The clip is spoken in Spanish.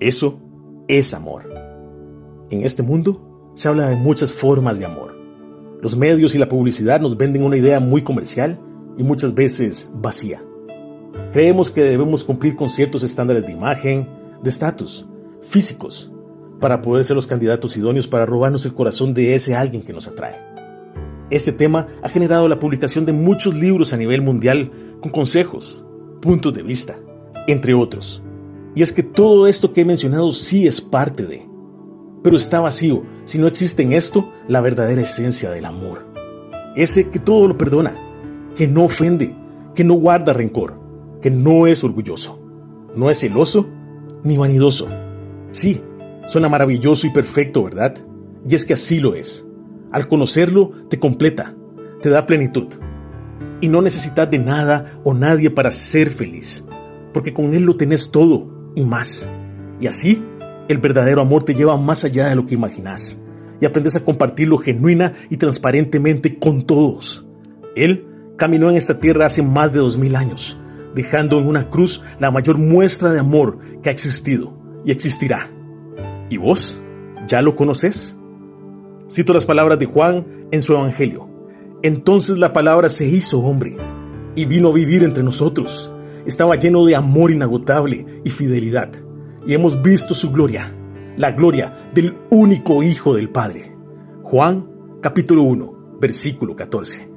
Eso es amor. En este mundo se habla de muchas formas de amor. Los medios y la publicidad nos venden una idea muy comercial y muchas veces vacía. Creemos que debemos cumplir con ciertos estándares de imagen, de estatus, físicos, para poder ser los candidatos idóneos para robarnos el corazón de ese alguien que nos atrae. Este tema ha generado la publicación de muchos libros a nivel mundial con consejos, puntos de vista, entre otros. Y es que todo esto que he mencionado sí es parte de, pero está vacío si no existe en esto la verdadera esencia del amor. Ese que todo lo perdona, que no ofende, que no guarda rencor, que no es orgulloso, no es celoso ni vanidoso. Sí, suena maravilloso y perfecto, ¿verdad? Y es que así lo es. Al conocerlo, te completa, te da plenitud. Y no necesitas de nada o nadie para ser feliz, porque con Él lo tenés todo y más. Y así, el verdadero amor te lleva más allá de lo que imaginas y aprendes a compartirlo genuina y transparentemente con todos. Él caminó en esta tierra hace más de dos mil años, dejando en una cruz la mayor muestra de amor que ha existido y existirá. ¿Y vos? ¿Ya lo conoces? Cito las palabras de Juan en su Evangelio. Entonces la palabra se hizo hombre y vino a vivir entre nosotros estaba lleno de amor inagotable y fidelidad, y hemos visto su gloria, la gloria del único Hijo del Padre. Juan capítulo 1, versículo 14.